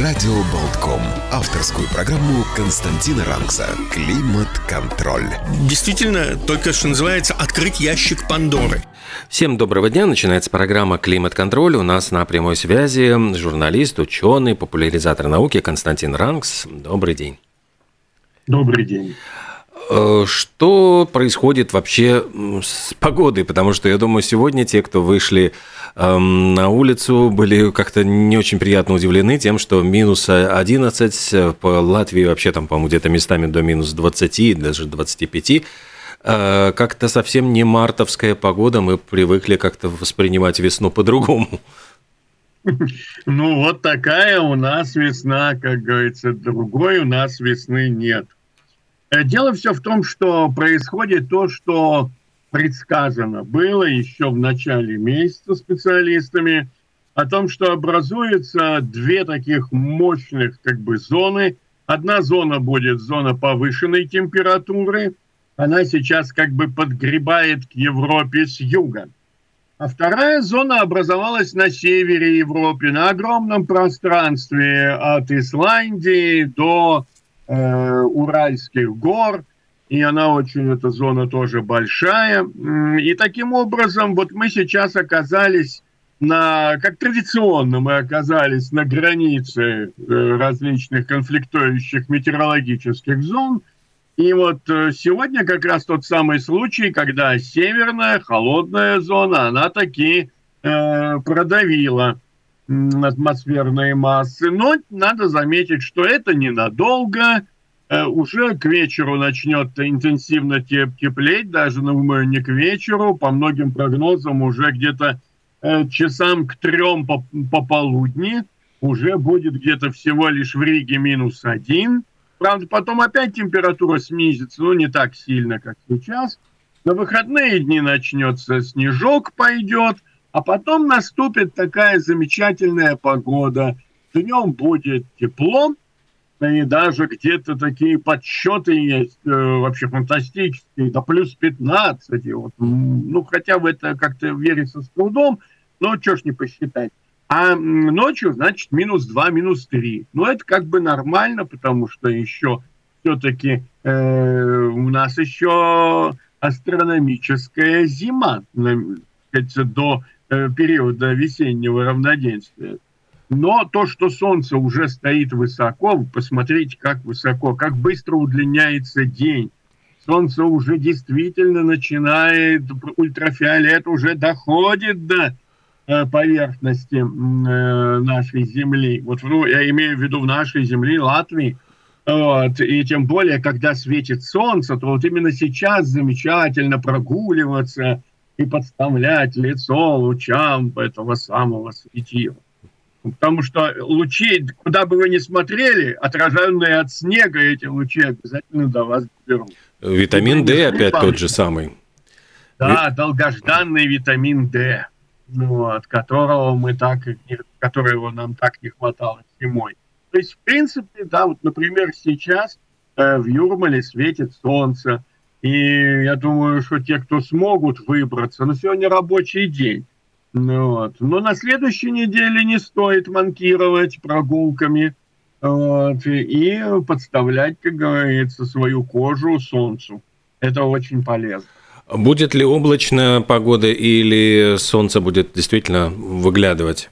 Радио Болтком. Авторскую программу Константина Ранкса «Климат-контроль». Действительно, только что называется «Открыть ящик Пандоры». Всем доброго дня. Начинается программа «Климат-контроль». У нас на прямой связи журналист, ученый, популяризатор науки Константин Ранкс. Добрый день. Добрый день. Э, что происходит вообще с погодой? Потому что, я думаю, сегодня те, кто вышли эм, на улицу, были как-то не очень приятно удивлены тем, что минус 11, э, по Латвии вообще там, по-моему, где-то местами до минус 20, даже 25. Э, как-то совсем не мартовская погода, мы привыкли как-то воспринимать весну по-другому. Ну, вот такая у нас весна, как говорится, другой у нас весны нет. Э, дело все в том, что происходит то, что предсказано было еще в начале месяца специалистами, о том, что образуются две таких мощных как бы зоны. Одна зона будет зона повышенной температуры, она сейчас как бы подгребает к Европе с юга. А вторая зона образовалась на севере Европы, на огромном пространстве от Исландии до э, Уральских гор, и она очень, эта зона тоже большая. И таким образом, вот мы сейчас оказались на, как традиционно мы оказались на границе э, различных конфликтующих метеорологических зон. И вот э, сегодня как раз тот самый случай, когда северная холодная зона, она таки э, продавила атмосферные массы. Но надо заметить, что это ненадолго. Э, уже к вечеру начнет интенсивно теп теплеть, даже, думаю, не к вечеру. По многим прогнозам уже где-то э, часам к трем пополудни уже будет где-то всего лишь в Риге минус один. Правда, потом опять температура снизится, но не так сильно, как сейчас. На выходные дни начнется снежок, пойдет – а потом наступит такая замечательная погода. Днем будет тепло, и даже где-то такие подсчеты есть, э, вообще фантастические, до плюс 15. Вот. Ну, хотя в это как-то верится с трудом, но что ж не посчитать. А ночью, значит, минус 2, минус 3. Но это как бы нормально, потому что еще все-таки э, у нас еще астрономическая зима, сказать, до периода весеннего равноденствия. Но то, что Солнце уже стоит высоко, посмотрите, как высоко, как быстро удлиняется день. Солнце уже действительно начинает, ультрафиолет уже доходит до э, поверхности э, нашей Земли. Вот ну, я имею в виду в нашей Земле, Латвии. Вот. И тем более, когда светит солнце, то вот именно сейчас замечательно прогуливаться – и подставлять лицо лучам этого самого светила. Потому что лучи, куда бы вы ни смотрели, отраженные от снега эти лучи обязательно до вас берут. Витамин D опять тот же самый. Да, долгожданный витамин D, вот, которого мы так, которого нам так не хватало зимой. То есть, в принципе, да, вот, например, сейчас э, в Юрмале светит солнце, и я думаю, что те, кто смогут выбраться, но сегодня рабочий день. Ну вот. Но на следующей неделе не стоит манкировать прогулками вот, и подставлять, как говорится, свою кожу солнцу. Это очень полезно. Будет ли облачная погода или солнце будет действительно выглядывать?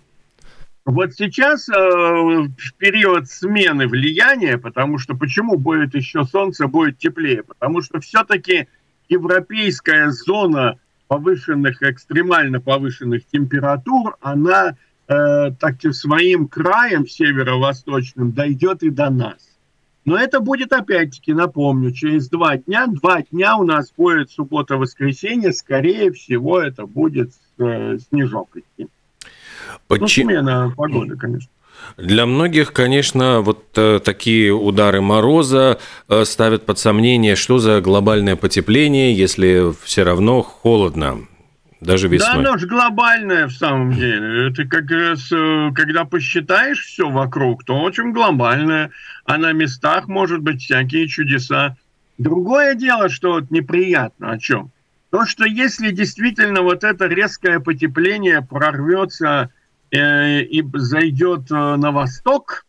Вот сейчас э, в период смены влияния, потому что почему будет еще солнце, будет теплее? Потому что все-таки европейская зона повышенных, экстремально повышенных температур, она э, так своим краем северо-восточным дойдет и до нас. Но это будет опять-таки, напомню, через два дня. Два дня у нас будет суббота-воскресенье. Скорее всего, это будет э, снежок идти. Почему? Ну, смена погоды, конечно. Для многих, конечно, вот э, такие удары мороза э, ставят под сомнение, что за глобальное потепление, если все равно холодно, даже весной. Да, оно же глобальное в самом деле. Это как раз, э, когда посчитаешь все вокруг, то очень глобальное. А на местах может быть всякие чудеса. Другое дело, что вот неприятно о чем. То, что если действительно вот это резкое потепление прорвется Э, и зайдет э, на восток,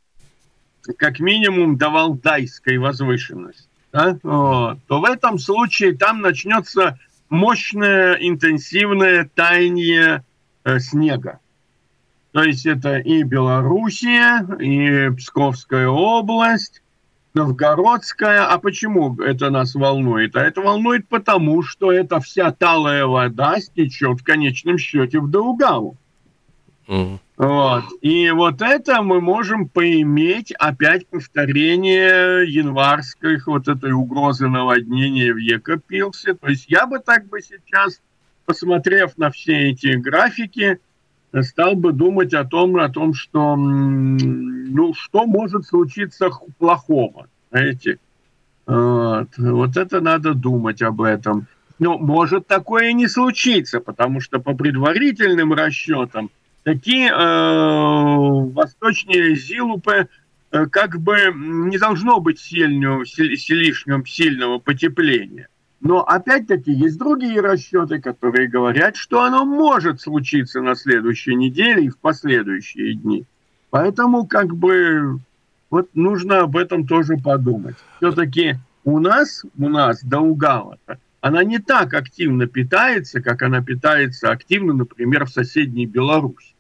как минимум до Валдайской возвышенности, да, вот, то в этом случае там начнется мощное интенсивное таяние э, снега. То есть это и Белоруссия, и Псковская область, Новгородская. А почему это нас волнует? А это волнует потому, что эта вся талая вода стечет в конечном счете в Даугаву. Вот. И вот это мы можем поиметь опять повторение январских вот этой угрозы наводнения в Екопилсе. То есть я бы так бы сейчас, посмотрев на все эти графики, стал бы думать о том, о том, что ну, что может случиться плохого. Знаете? Вот. вот это надо думать об этом. Но может такое не случиться, потому что по предварительным расчетам такие э, восточнее Зилупы э, как бы не должно быть сильного, сильного потепления. Но опять-таки есть другие расчеты, которые говорят, что оно может случиться на следующей неделе и в последующие дни. Поэтому как бы вот нужно об этом тоже подумать. Все-таки у нас, у нас до Угала, она не так активно питается, как она питается активно, например, в соседней Беларуси.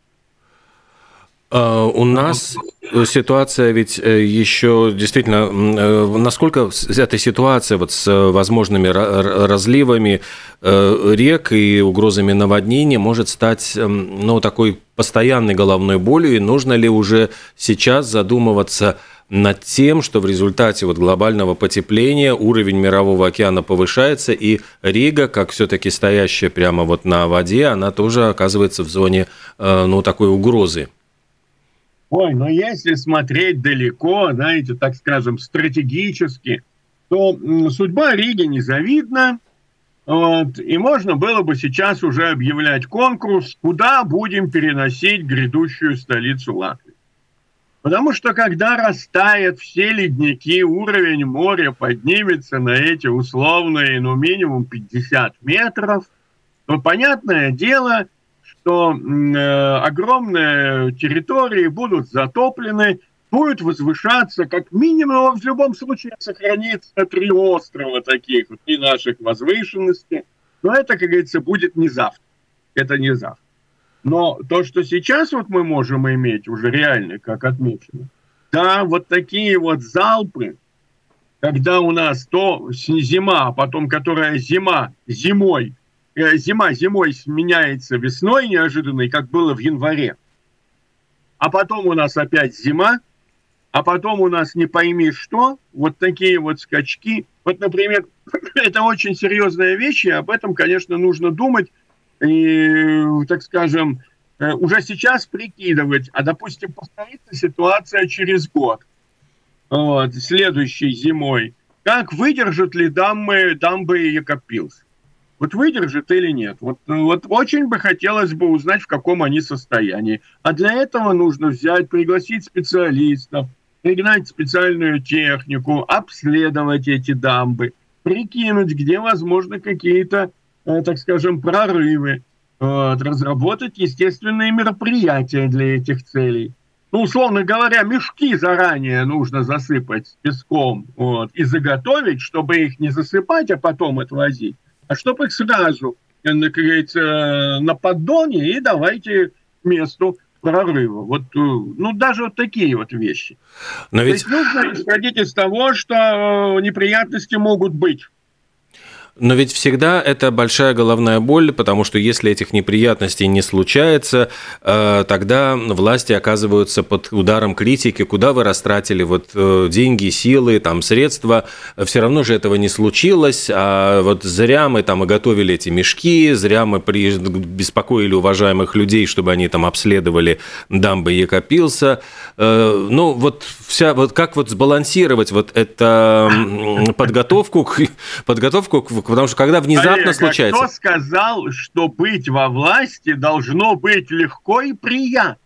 А, у нас ситуация ведь э, еще действительно, э, насколько эта ситуация вот с возможными разливами э, рек и угрозами наводнения может стать ну, такой постоянной головной болью, и нужно ли уже сейчас задумываться над тем, что в результате вот глобального потепления уровень мирового океана повышается, и Рига, как все-таки стоящая прямо вот на воде, она тоже оказывается в зоне ну, такой угрозы. Ой, но если смотреть далеко, знаете, так скажем, стратегически, то судьба Риги незавидна. Вот, и можно было бы сейчас уже объявлять конкурс, куда будем переносить грядущую столицу Латвии. Потому что когда растают все ледники, уровень моря поднимется на эти условные, ну, минимум 50 метров, то, понятное дело, что э, огромные территории будут затоплены, будет возвышаться, как минимум в любом случае сохранится три острова таких, три наших возвышенности. Но это, как говорится, будет не завтра. Это не завтра. Но то, что сейчас вот мы можем иметь уже реально, как отмечено, да, вот такие вот залпы, когда у нас то зима, а потом которая зима зимой зима зимой сменяется весной неожиданной, как было в январе. А потом у нас опять зима, а потом у нас не пойми что, вот такие вот скачки. Вот, например, это очень серьезная вещь, и об этом, конечно, нужно думать, и, так скажем, э, уже сейчас прикидывать, а, допустим, повторится ситуация через год, вот, следующей зимой, как выдержат ли дамбы, дамбы Якопилс? Вот выдержит или нет? Вот, вот очень бы хотелось бы узнать, в каком они состоянии. А для этого нужно взять, пригласить специалистов, пригнать специальную технику, обследовать эти дамбы, прикинуть, где возможны какие-то, э, так скажем, прорывы, вот, разработать естественные мероприятия для этих целей. Ну, условно говоря, мешки заранее нужно засыпать песком вот, и заготовить, чтобы их не засыпать, а потом отвозить а чтобы их сразу, э, как говорится, на поддоне и давайте месту прорыва. Вот, э, ну, даже вот такие вот вещи. Но ведь... То есть нужно исходить из того, что э, неприятности могут быть. Но ведь всегда это большая головная боль, потому что если этих неприятностей не случается, э, тогда власти оказываются под ударом критики, куда вы растратили вот э, деньги, силы, там средства, все равно же этого не случилось, а вот зря мы там и готовили эти мешки, зря мы беспокоили уважаемых людей, чтобы они там обследовали дамбы Екопилса. Э, ну вот вся, вот как вот сбалансировать вот это подготовку к, подготовку к потому что когда внезапно Олег, случается... А кто сказал, что быть во власти должно быть легко и приятно?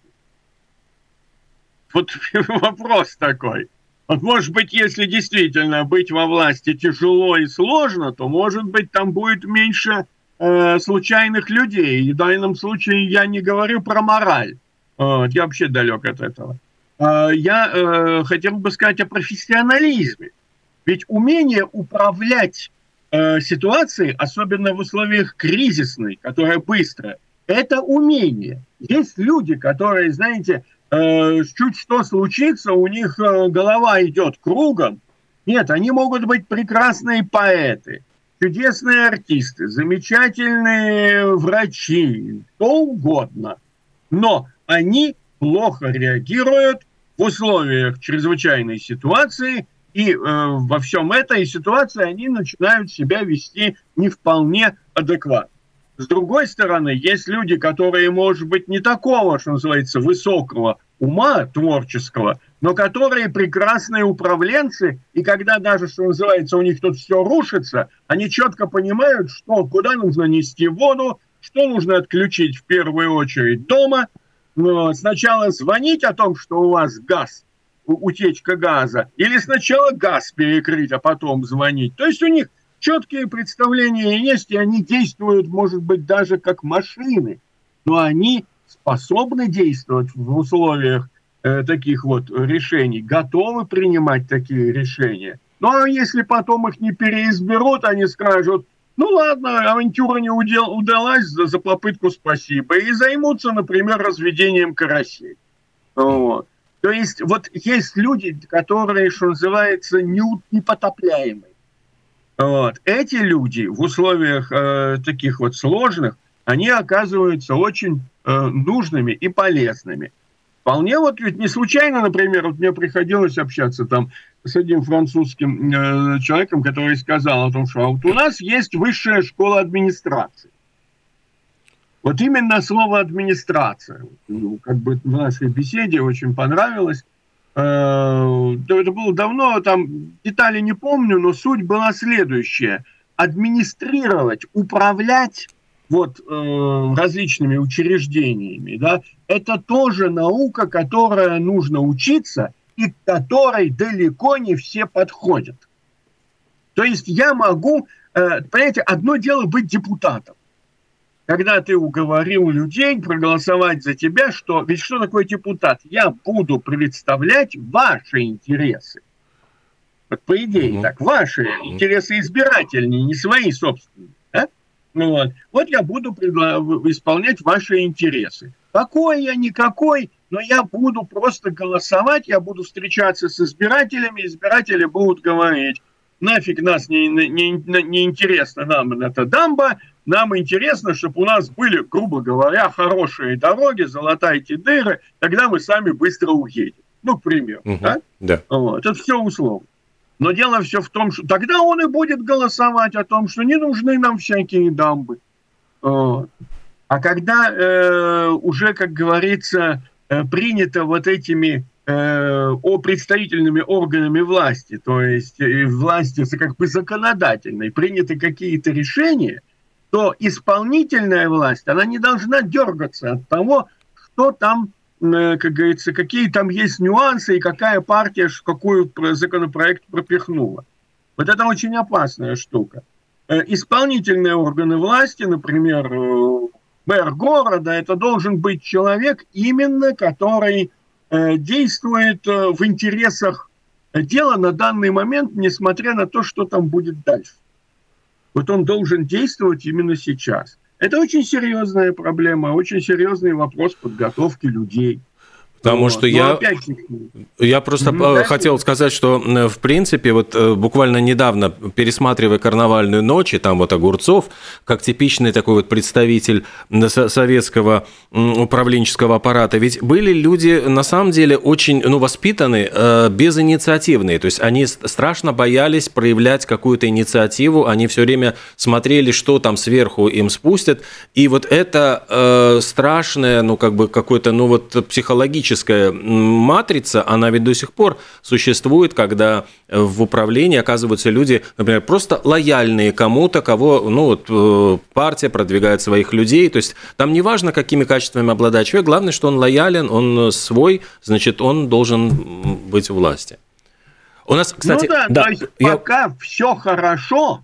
Вот вопрос такой. Вот может быть, если действительно быть во власти тяжело и сложно, то может быть там будет меньше э, случайных людей. И в данном случае я не говорю про мораль. Вот, я вообще далек от этого. Э, я э, хотел бы сказать о профессионализме. Ведь умение управлять э, ситуации, особенно в условиях кризисной, которая быстрая, это умение. Есть люди, которые, знаете, э, чуть что случится, у них э, голова идет кругом. Нет, они могут быть прекрасные поэты, чудесные артисты, замечательные врачи, что угодно. Но они плохо реагируют в условиях чрезвычайной ситуации – и э, во всем этой ситуации они начинают себя вести не вполне адекватно. С другой стороны, есть люди, которые, может быть, не такого, что называется, высокого ума творческого, но которые прекрасные управленцы, и когда даже, что называется, у них тут все рушится, они четко понимают, что куда нужно нести воду, что нужно отключить в первую очередь дома, но сначала звонить о том, что у вас газ утечка газа, или сначала газ перекрыть, а потом звонить. То есть у них четкие представления есть, и они действуют, может быть, даже как машины, но они способны действовать в условиях э, таких вот решений, готовы принимать такие решения. Ну а если потом их не переизберут, они скажут, ну ладно, авантюра не удел, удалась, за, за попытку спасибо, и займутся, например, разведением карасей. Вот. То есть вот есть люди, которые, что называется, не, непотопляемые. Вот. Эти люди в условиях э, таких вот сложных, они оказываются очень э, нужными и полезными. Вполне вот ведь не случайно, например, вот мне приходилось общаться там с одним французским э, человеком, который сказал о том, что а вот у нас есть высшая школа администрации. Вот именно слово администрация, ну, как бы в нашей беседе очень понравилось. Э, это было давно, там детали не помню, но суть была следующая. Администрировать, управлять вот э, различными учреждениями, да, это тоже наука, которая нужно учиться и к которой далеко не все подходят. То есть я могу, э, понимаете, одно дело быть депутатом, когда ты уговорил людей проголосовать за тебя, что ведь что такое депутат? Я буду представлять ваши интересы. Вот по идее mm-hmm. так, ваши mm-hmm. интересы избирательные, не свои собственные. Да? Ну, вот. вот я буду предла- исполнять ваши интересы. Какой я, никакой, но я буду просто голосовать, я буду встречаться с избирателями, избиратели будут говорить, нафиг нас не, не, не, не интересно нам эта дамба, нам интересно, чтобы у нас были, грубо говоря, хорошие дороги, золотайте дыры, тогда мы сами быстро уедем. Ну, к примеру. Угу, да? Да. Вот, это все условно. Но дело все в том, что тогда он и будет голосовать о том, что не нужны нам всякие дамбы. Вот. А когда э, уже, как говорится, э, принято вот этими э, о представительными органами власти, то есть э, власти как бы законодательной, приняты какие-то решения, то исполнительная власть, она не должна дергаться от того, что там, э, как говорится, какие там есть нюансы и какая партия какую законопроект пропихнула. Вот это очень опасная штука. Э, исполнительные органы власти, например, э, мэр города, это должен быть человек именно, который действует в интересах дела на данный момент, несмотря на то, что там будет дальше. Вот он должен действовать именно сейчас. Это очень серьезная проблема, очень серьезный вопрос подготовки людей. Потому вот. что я, я просто mm-hmm. хотел сказать, что в принципе вот э, буквально недавно пересматривая «Карнавальную ночь», и там вот Огурцов, как типичный такой вот представитель советского управленческого аппарата, ведь были люди на самом деле очень ну, воспитанные, э, безинициативные, то есть они страшно боялись проявлять какую-то инициативу, они все время смотрели, что там сверху им спустят, и вот это э, страшное, ну как бы какое-то, ну вот психологическое политическая матрица, она ведь до сих пор существует, когда в управлении оказываются люди, например, просто лояльные кому-то, кого ну, вот, э, партия продвигает своих людей. То есть там не важно, какими качествами обладает человек, главное, что он лоялен, он свой, значит, он должен быть у власти. У нас, кстати, ну да, да то есть я... пока все хорошо,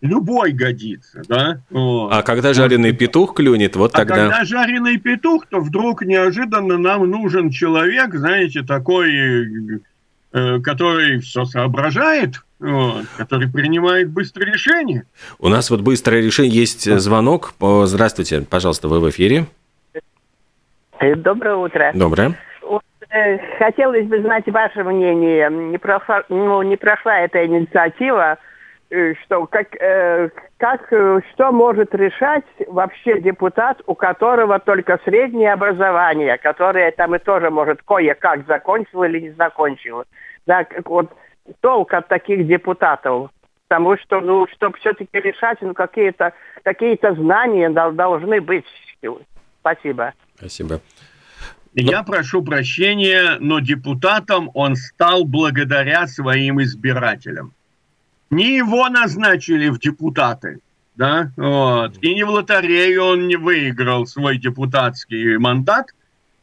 любой годится, да. Вот. А когда жареный петух клюнет, вот а тогда... А когда жареный петух, то вдруг неожиданно нам нужен человек, знаете, такой, э, который все соображает, вот, который принимает быстрое решение. У нас вот быстрое решение, есть звонок. Здравствуйте, пожалуйста, вы в эфире. Э, доброе утро. Доброе. Э, хотелось бы знать ваше мнение. Не прошла, ну, не прошла эта инициатива Э, что как, э, как э, что может решать вообще депутат, у которого только среднее образование, которое там и тоже может кое-как закончил или не закончил. Да, вот толк от таких депутатов. Потому что, ну, чтобы все-таки решать, ну, какие-то какие-то знания должны быть. Спасибо. Спасибо. Я прошу прощения, но депутатом он стал благодаря своим избирателям не его назначили в депутаты, да, вот, и не в лотерею он не выиграл свой депутатский мандат,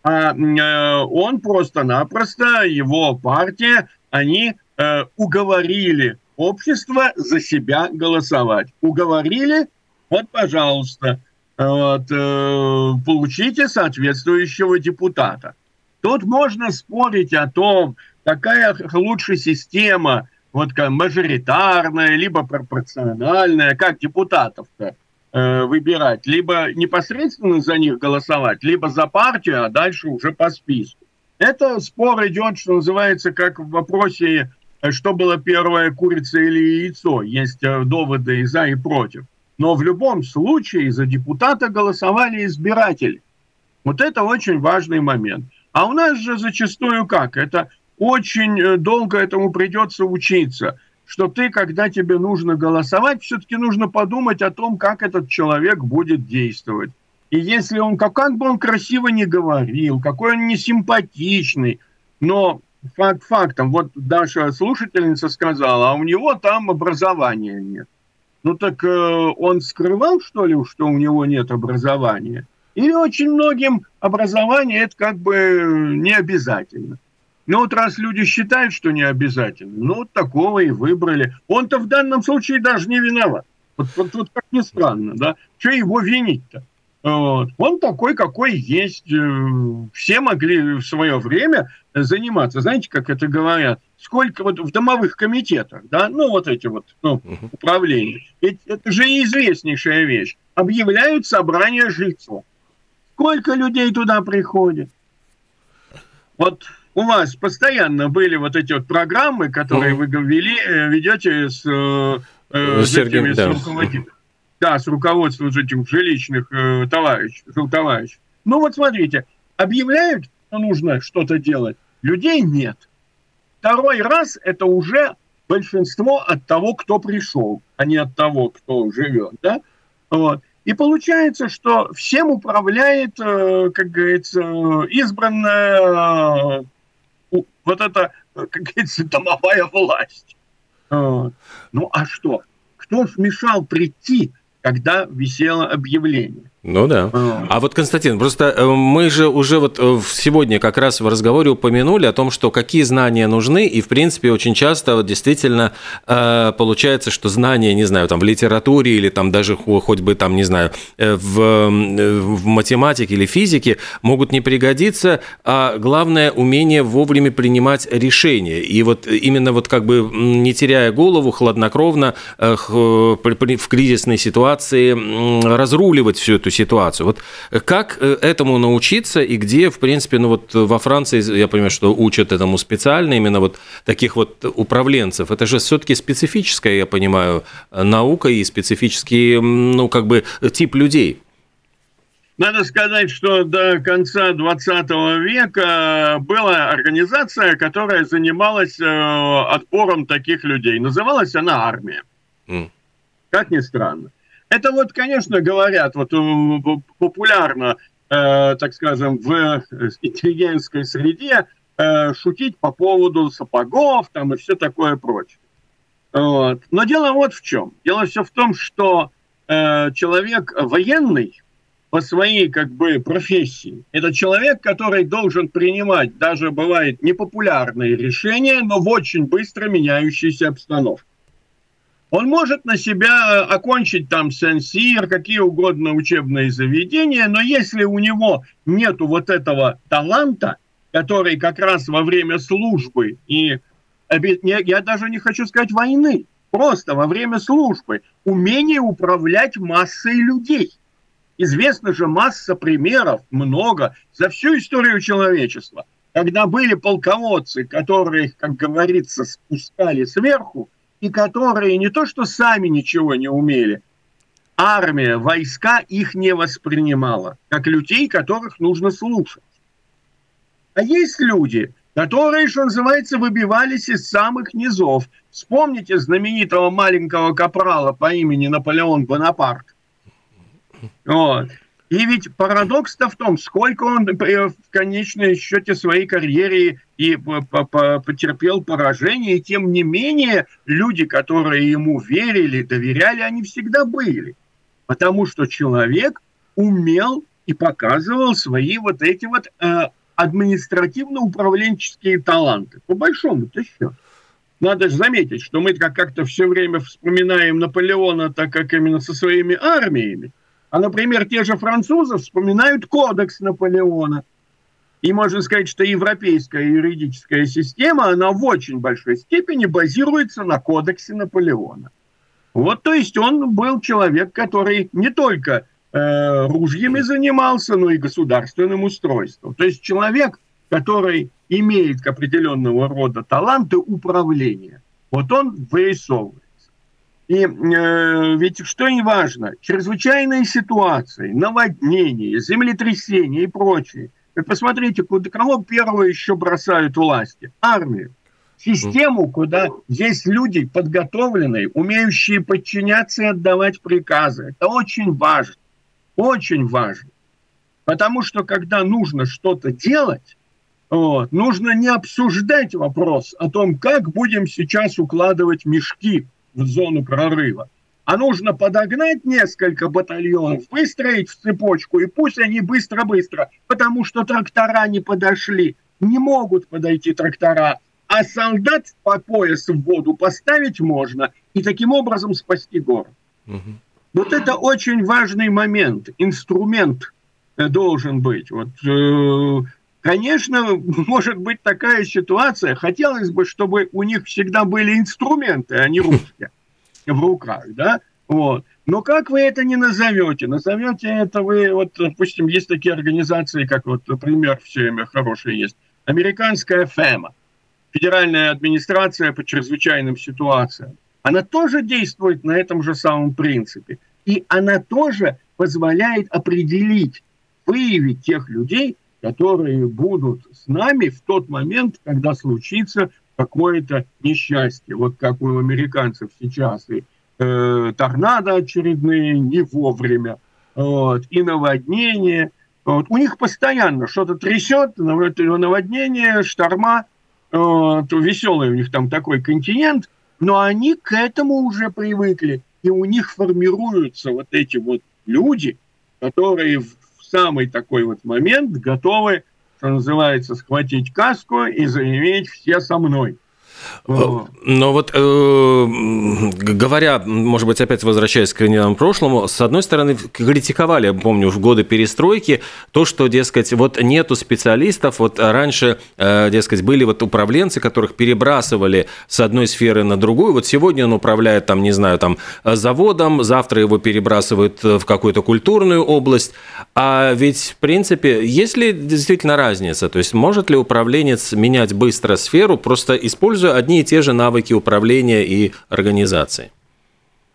а э, он просто-напросто, его партия, они э, уговорили общество за себя голосовать. Уговорили, вот, пожалуйста, вот, э, получите соответствующего депутата. Тут можно спорить о том, какая лучше система вот как мажоритарная, либо пропорциональная, как депутатов-то э, выбирать, либо непосредственно за них голосовать, либо за партию, а дальше уже по списку. Это спор идет, что называется, как в вопросе, э, что было первое, курица или яйцо. Есть э, доводы и за, и против. Но в любом случае за депутата голосовали избиратели. Вот это очень важный момент. А у нас же зачастую как? Это очень э, долго этому придется учиться, что ты, когда тебе нужно голосовать, все-таки нужно подумать о том, как этот человек будет действовать. И если он, как, бы он красиво не говорил, какой он не симпатичный, но факт фактом, вот Даша слушательница сказала, а у него там образования нет. Ну так э, он скрывал, что ли, что у него нет образования? Или очень многим образование это как бы не обязательно. Ну вот раз люди считают, что не обязательно, ну вот такого и выбрали. Он-то в данном случае даже не виноват. Вот, вот, вот как ни странно, да. Что его винить-то? Вот. Он такой, какой есть. Э, все могли в свое время заниматься. Знаете, как это говорят? Сколько вот в домовых комитетах, да, ну вот эти вот ну, управления. Ведь это же известнейшая вещь. Объявляют собрание жильцов. Сколько людей туда приходит? Вот у вас постоянно были вот эти вот программы, которые вы вели, э, ведете с, э, э с, Сергеем, да. с Да, с руководством этих жилищных э, товарищей, товарищей. Ну вот смотрите, объявляют, что нужно что-то делать, людей нет. Второй раз это уже большинство от того, кто пришел, а не от того, кто живет, да? Вот. И получается, что всем управляет, э, как говорится, избранная вот это, как говорится, домовая власть. Ну а что? Кто ж мешал прийти, когда висело объявление? Ну да. А вот, Константин, просто э, мы же уже вот э, сегодня как раз в разговоре упомянули о том, что какие знания нужны, и, в принципе, очень часто вот действительно э, получается, что знания, не знаю, там в литературе или там даже хоть бы там, не знаю, в, в математике или физике могут не пригодиться, а главное умение вовремя принимать решения. И вот именно вот как бы не теряя голову, хладнокровно в кризисной ситуации разруливать всю эту эту ситуацию. Вот как э, этому научиться и где, в принципе, ну вот во Франции, я понимаю, что учат этому специально, именно вот таких вот управленцев. Это же все-таки специфическая, я понимаю, наука и специфический, ну, как бы тип людей. Надо сказать, что до конца 20 века была организация, которая занималась э, отбором таких людей. Называлась она армия. Mm. Как ни странно. Это вот, конечно, говорят вот э, популярно, э, так скажем, в интеллигентской среде э, шутить по поводу сапогов там и все такое прочее. Вот. Но дело вот в чем. Дело все в том, что э, человек военный по своей как бы профессии. Это человек, который должен принимать даже бывает непопулярные решения, но в очень быстро меняющейся обстановке. Он может на себя окончить там сенсир, какие угодно учебные заведения, но если у него нету вот этого таланта, который как раз во время службы и я даже не хочу сказать войны, просто во время службы умение управлять массой людей. Известна же масса примеров, много, за всю историю человечества, когда были полководцы, которые, как говорится, спускали сверху, и которые не то что сами ничего не умели, армия, войска их не воспринимала, как людей, которых нужно слушать. А есть люди, которые, что называется, выбивались из самых низов. Вспомните знаменитого маленького капрала по имени Наполеон Бонапарт. Вот. И ведь парадокс-то в том, сколько он э, в конечном счете своей карьере и потерпел поражение, и тем не менее люди, которые ему верили, доверяли, они всегда были. Потому что человек умел и показывал свои вот эти вот э, административно-управленческие таланты. По большому-то счету. Надо же заметить, что мы как-то все время вспоминаем Наполеона, так как именно со своими армиями. А, например, те же французы вспоминают кодекс Наполеона. И можно сказать, что европейская юридическая система, она в очень большой степени базируется на кодексе Наполеона. Вот, то есть он был человек, который не только э, ружьями занимался, но и государственным устройством. То есть человек, который имеет определенного рода таланты управления. Вот он вырисовывает. И э, ведь что не важно, чрезвычайные ситуации, наводнения, землетрясения и прочее. Вы посмотрите, куда, кого первого еще бросают власти? Армию. Систему, куда есть люди подготовленные, умеющие подчиняться и отдавать приказы. Это очень важно. Очень важно. Потому что когда нужно что-то делать, вот, нужно не обсуждать вопрос о том, как будем сейчас укладывать мешки в зону прорыва. А нужно подогнать несколько батальонов, выстроить в цепочку, и пусть они быстро-быстро, потому что трактора не подошли, не могут подойти трактора, а солдат по пояс в воду поставить можно и таким образом спасти город. Угу. Вот это очень важный момент, инструмент э, должен быть. Вот, э, конечно, может быть такая ситуация, хотелось бы, чтобы у них всегда были инструменты, а не русские в руках, да, вот. Но как вы это не назовете? Назовете это вы, вот, допустим, есть такие организации, как вот, например, все время хорошие есть, американская ФЭМА, Федеральная администрация по чрезвычайным ситуациям. Она тоже действует на этом же самом принципе. И она тоже позволяет определить, выявить тех людей, которые будут с нами в тот момент, когда случится какое-то несчастье. Вот как у американцев сейчас и э, торнадо очередные не вовремя, вот, и наводнение. Вот. У них постоянно что-то трясет, наводнение, шторма, вот, веселый у них там такой континент, но они к этому уже привыкли, и у них формируются вот эти вот люди, которые в самый такой вот момент готовы что называется, схватить каску и заиметь все со мной. Но вот э, говоря, может быть, опять возвращаясь к недавнему прошлому, с одной стороны, критиковали, я помню, в годы перестройки, то, что, дескать, вот нету специалистов, вот раньше, э, дескать, были вот управленцы, которых перебрасывали с одной сферы на другую, вот сегодня он управляет, там, не знаю, там, заводом, завтра его перебрасывают в какую-то культурную область, а ведь, в принципе, есть ли действительно разница, то есть может ли управленец менять быстро сферу, просто используя одни и те же навыки управления и организации?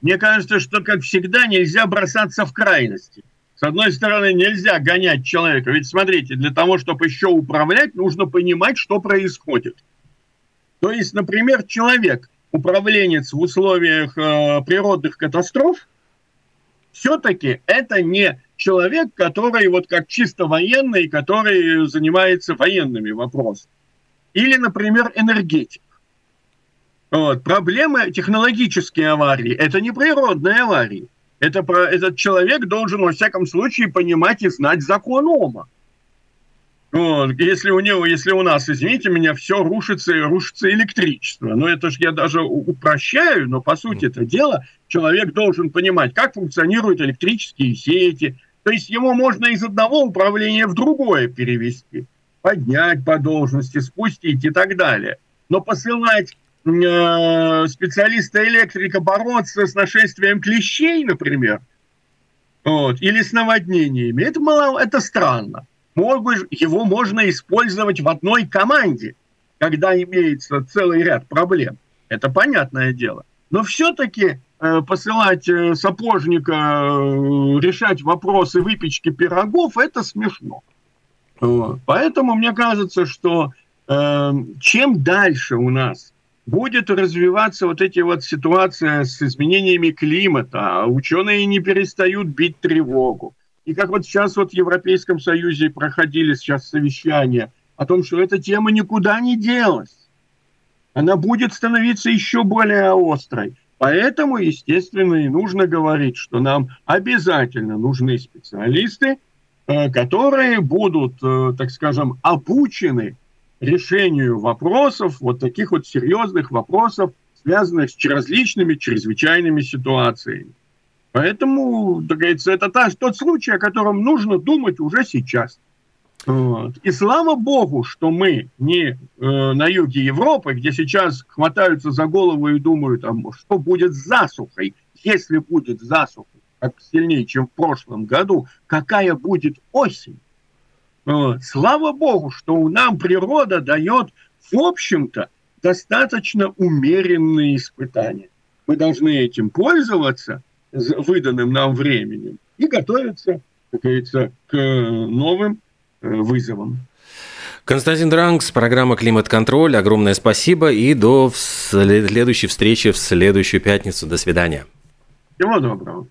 Мне кажется, что, как всегда, нельзя бросаться в крайности. С одной стороны, нельзя гонять человека. Ведь смотрите, для того, чтобы еще управлять, нужно понимать, что происходит. То есть, например, человек, управленец в условиях э, природных катастроф, все-таки это не человек, который вот как чисто военный, который занимается военными вопросами. Или, например, энергетик. Вот. Проблемы технологические аварии – это не природные аварии. Это про, этот человек должен, во всяком случае, понимать и знать закон Ома. Вот. Если у него, если у нас, извините меня, все рушится и рушится электричество. Но это же я даже упрощаю, но по сути это дело, человек должен понимать, как функционируют электрические сети. То есть ему можно из одного управления в другое перевести. Поднять по должности, спустить и так далее. Но посылать специалиста-электрика бороться с нашествием клещей, например, вот, или с наводнениями, это, мало, это странно. Могут, его можно использовать в одной команде, когда имеется целый ряд проблем. Это понятное дело. Но все-таки э, посылать э, сапожника э, решать вопросы выпечки пирогов, это смешно. Вот. Поэтому мне кажется, что э, чем дальше у нас будет развиваться вот эти вот ситуации с изменениями климата, ученые не перестают бить тревогу. И как вот сейчас вот в Европейском Союзе проходили сейчас совещания о том, что эта тема никуда не делась. Она будет становиться еще более острой. Поэтому, естественно, и нужно говорить, что нам обязательно нужны специалисты, э, которые будут, э, так скажем, обучены решению вопросов, вот таких вот серьезных вопросов, связанных с различными чрезвычайными ситуациями. Поэтому, так говорится, это та, тот случай, о котором нужно думать уже сейчас. Вот. И слава богу, что мы не э, на юге Европы, где сейчас хватаются за голову и думают, а что будет с засухой, если будет засуха, как сильнее, чем в прошлом году, какая будет осень. Слава богу, что нам природа дает, в общем-то, достаточно умеренные испытания. Мы должны этим пользоваться выданным нам временем и готовиться, как говорится, к новым э, вызовам. Константин Дранкс, программа «Климат-контроль». Огромное спасибо и до следующей встречи в следующую пятницу. До свидания. Всего доброго.